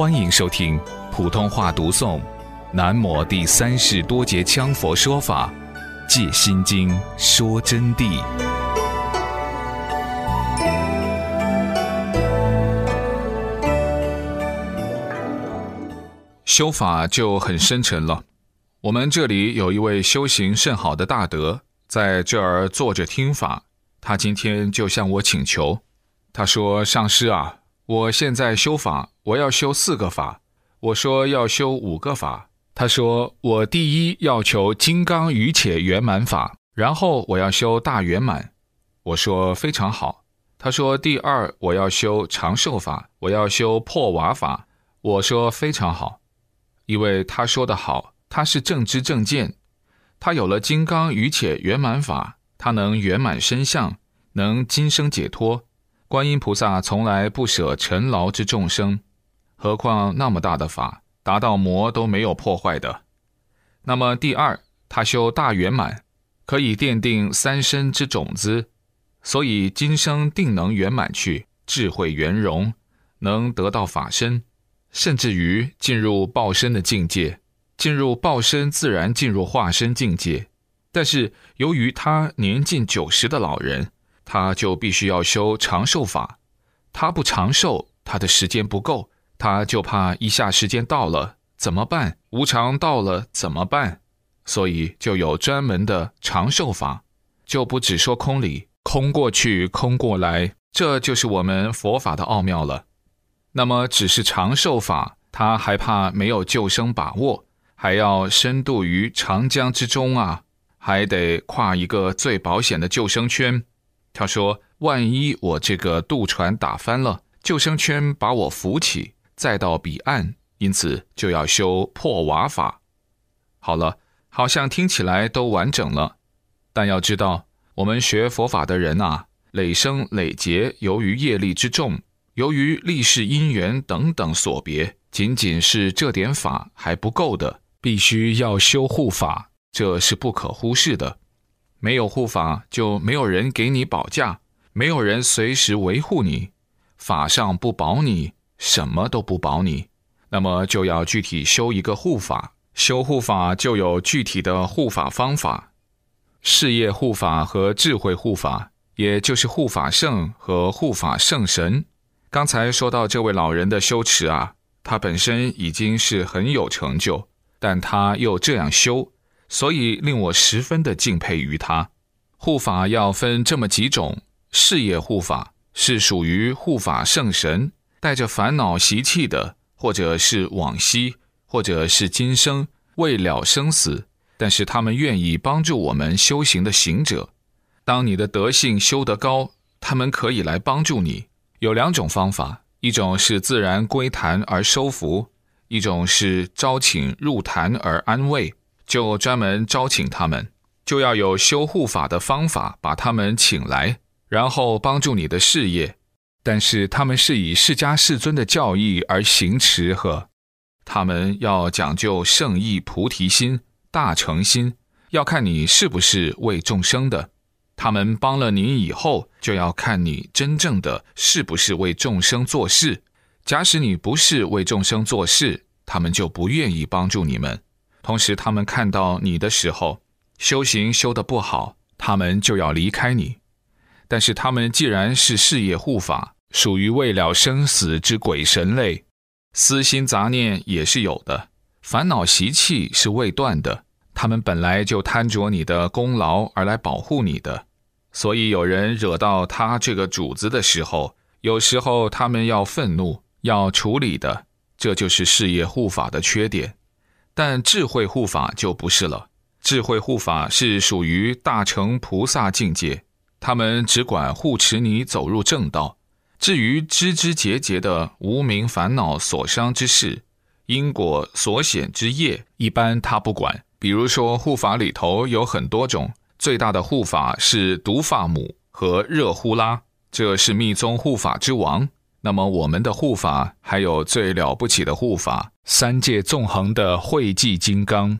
欢迎收听普通话读诵《南摩第三世多杰羌佛说法·借心经》说真谛。修法就很深沉了。我们这里有一位修行甚好的大德，在这儿坐着听法。他今天就向我请求，他说：“上师啊。”我现在修法，我要修四个法。我说要修五个法，他说我第一要求金刚语且圆满法，然后我要修大圆满。我说非常好。他说第二我要修长寿法，我要修破瓦法。我说非常好，因为他说的好，他是正知正见，他有了金刚语且圆满法，他能圆满身相，能今生解脱。观音菩萨从来不舍尘劳之众生，何况那么大的法，达到魔都没有破坏的。那么第二，他修大圆满，可以奠定三身之种子，所以今生定能圆满去，智慧圆融，能得到法身，甚至于进入报身的境界，进入报身自然进入化身境界。但是由于他年近九十的老人。他就必须要修长寿法，他不长寿，他的时间不够，他就怕一下时间到了怎么办？无常到了怎么办？所以就有专门的长寿法，就不只说空理，空过去，空过来，这就是我们佛法的奥妙了。那么只是长寿法，他还怕没有救生把握，还要深度于长江之中啊，还得跨一个最保险的救生圈。他说：“万一我这个渡船打翻了，救生圈把我扶起，再到彼岸，因此就要修破瓦法。”好了，好像听起来都完整了，但要知道，我们学佛法的人啊，累生累劫，由于业力之重，由于历世因缘等等所别，仅仅是这点法还不够的，必须要修护法，这是不可忽视的。没有护法，就没有人给你保驾，没有人随时维护你，法上不保你，什么都不保你，那么就要具体修一个护法，修护法就有具体的护法方法，事业护法和智慧护法，也就是护法圣和护法圣神。刚才说到这位老人的修持啊，他本身已经是很有成就，但他又这样修。所以令我十分的敬佩于他。护法要分这么几种：事业护法是属于护法圣神，带着烦恼习气的，或者是往昔，或者是今生未了生死，但是他们愿意帮助我们修行的行者。当你的德性修得高，他们可以来帮助你。有两种方法：一种是自然归坛而收服，一种是招请入坛而安慰。就专门招请他们，就要有修护法的方法，把他们请来，然后帮助你的事业。但是他们是以释迦世尊的教义而行持和，他们要讲究圣意菩提心、大诚心，要看你是不是为众生的。他们帮了你以后，就要看你真正的是不是为众生做事。假使你不是为众生做事，他们就不愿意帮助你们。同时，他们看到你的时候，修行修得不好，他们就要离开你。但是，他们既然是事业护法，属于未了生死之鬼神类，私心杂念也是有的，烦恼习气是未断的。他们本来就贪着你的功劳而来保护你的，所以有人惹到他这个主子的时候，有时候他们要愤怒，要处理的，这就是事业护法的缺点。但智慧护法就不是了，智慧护法是属于大乘菩萨境界，他们只管护持你走入正道。至于枝枝节节的无名烦恼所伤之事，因果所显之业，一般他不管。比如说护法里头有很多种，最大的护法是毒发母和热呼拉，这是密宗护法之王。那么我们的护法还有最了不起的护法，三界纵横的慧寂金刚，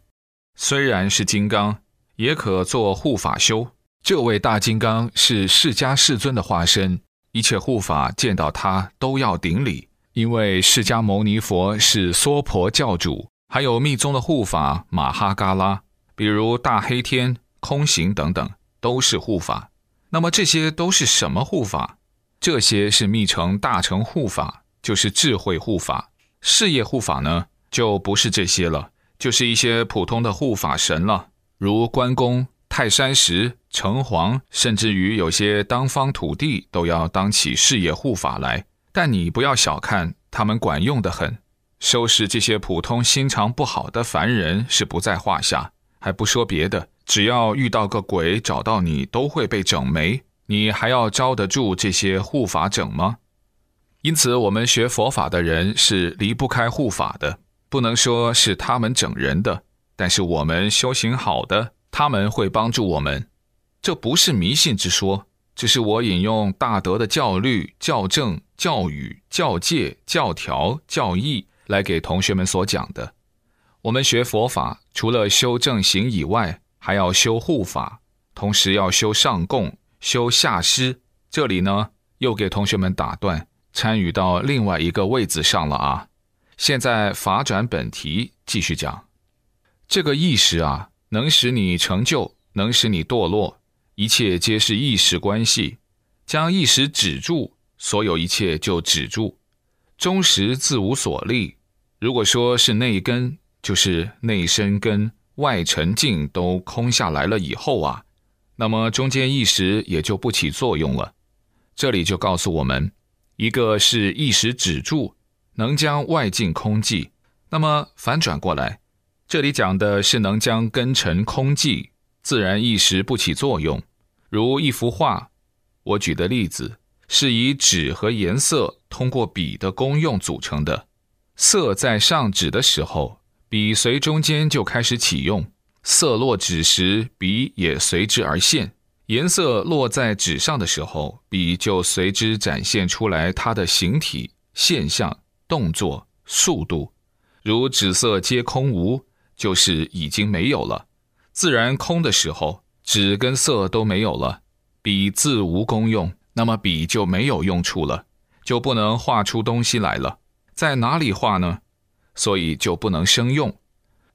虽然是金刚，也可做护法修。这位大金刚是释迦世尊的化身，一切护法见到他都要顶礼，因为释迦牟尼佛是娑婆教主，还有密宗的护法马哈嘎拉，比如大黑天、空行等等，都是护法。那么这些都是什么护法？这些是密乘大乘护法，就是智慧护法。事业护法呢，就不是这些了，就是一些普通的护法神了，如关公、泰山石、城隍，甚至于有些当方土地都要当起事业护法来。但你不要小看他们，管用的很。收拾这些普通心肠不好的凡人是不在话下，还不说别的，只要遇到个鬼找到你，都会被整没。你还要招得住这些护法整吗？因此，我们学佛法的人是离不开护法的，不能说是他们整人的。但是我们修行好的，他们会帮助我们。这不是迷信之说，这是我引用大德的教律、教正、教语、教戒、教条、教义来给同学们所讲的。我们学佛法，除了修正行以外，还要修护法，同时要修上供。修下师，这里呢又给同学们打断，参与到另外一个位子上了啊。现在法转本题，继续讲。这个意识啊，能使你成就，能使你堕落，一切皆是意识关系。将意识止住，所有一切就止住。终时自无所立。如果说是内根，就是内身根、外沉静都空下来了以后啊。那么中间意识也就不起作用了。这里就告诉我们，一个是意识止住，能将外境空寂；那么反转过来，这里讲的是能将根尘空寂，自然意识不起作用。如一幅画，我举的例子是以纸和颜色通过笔的功用组成的。色在上纸的时候，笔随中间就开始启用。色落纸时，笔也随之而现；颜色落在纸上的时候，笔就随之展现出来它的形体、现象、动作、速度。如纸色皆空无，就是已经没有了。自然空的时候，纸跟色都没有了，笔自无功用，那么笔就没有用处了，就不能画出东西来了。在哪里画呢？所以就不能生用。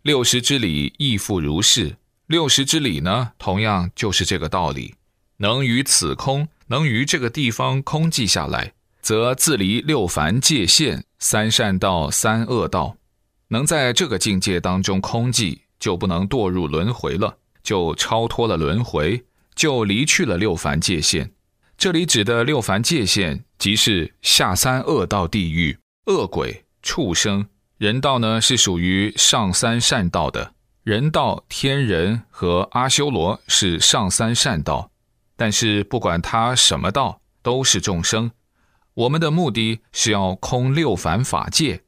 六十之理亦复如是。六十之理呢，同样就是这个道理。能于此空，能于这个地方空寂下来，则自离六凡界限、三善道、三恶道。能在这个境界当中空寂，就不能堕入轮回了，就超脱了轮回，就离去了六凡界限。这里指的六凡界限，即是下三恶道地狱、恶鬼、畜生。人道呢是属于上三善道的，人道、天人和阿修罗是上三善道，但是不管他什么道，都是众生。我们的目的是要空六凡法界。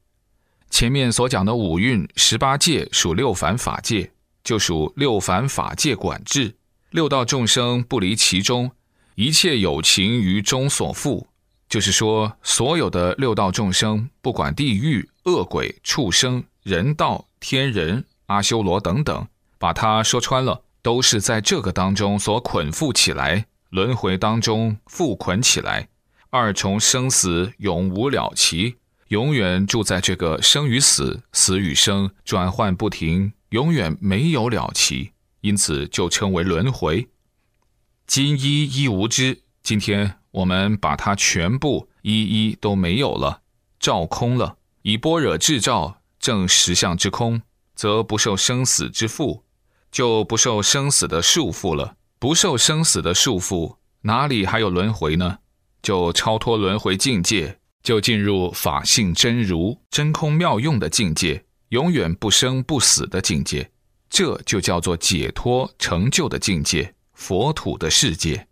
前面所讲的五蕴十八界属六凡法界，就属六凡法界管制。六道众生不离其中，一切有情于中所附。就是说，所有的六道众生，不管地狱、恶鬼、畜生、人道、天人、阿修罗等等，把它说穿了，都是在这个当中所捆缚起来，轮回当中缚捆起来，二重生死永无了期，永远住在这个生与死、死与生转换不停，永远没有了期，因此就称为轮回。今一一无知，今天。我们把它全部一一都没有了，照空了，以般若智照正实相之空，则不受生死之缚，就不受生死的束缚了。不受生死的束缚，哪里还有轮回呢？就超脱轮回境界，就进入法性真如、真空妙用的境界，永远不生不死的境界。这就叫做解脱成就的境界，佛土的世界。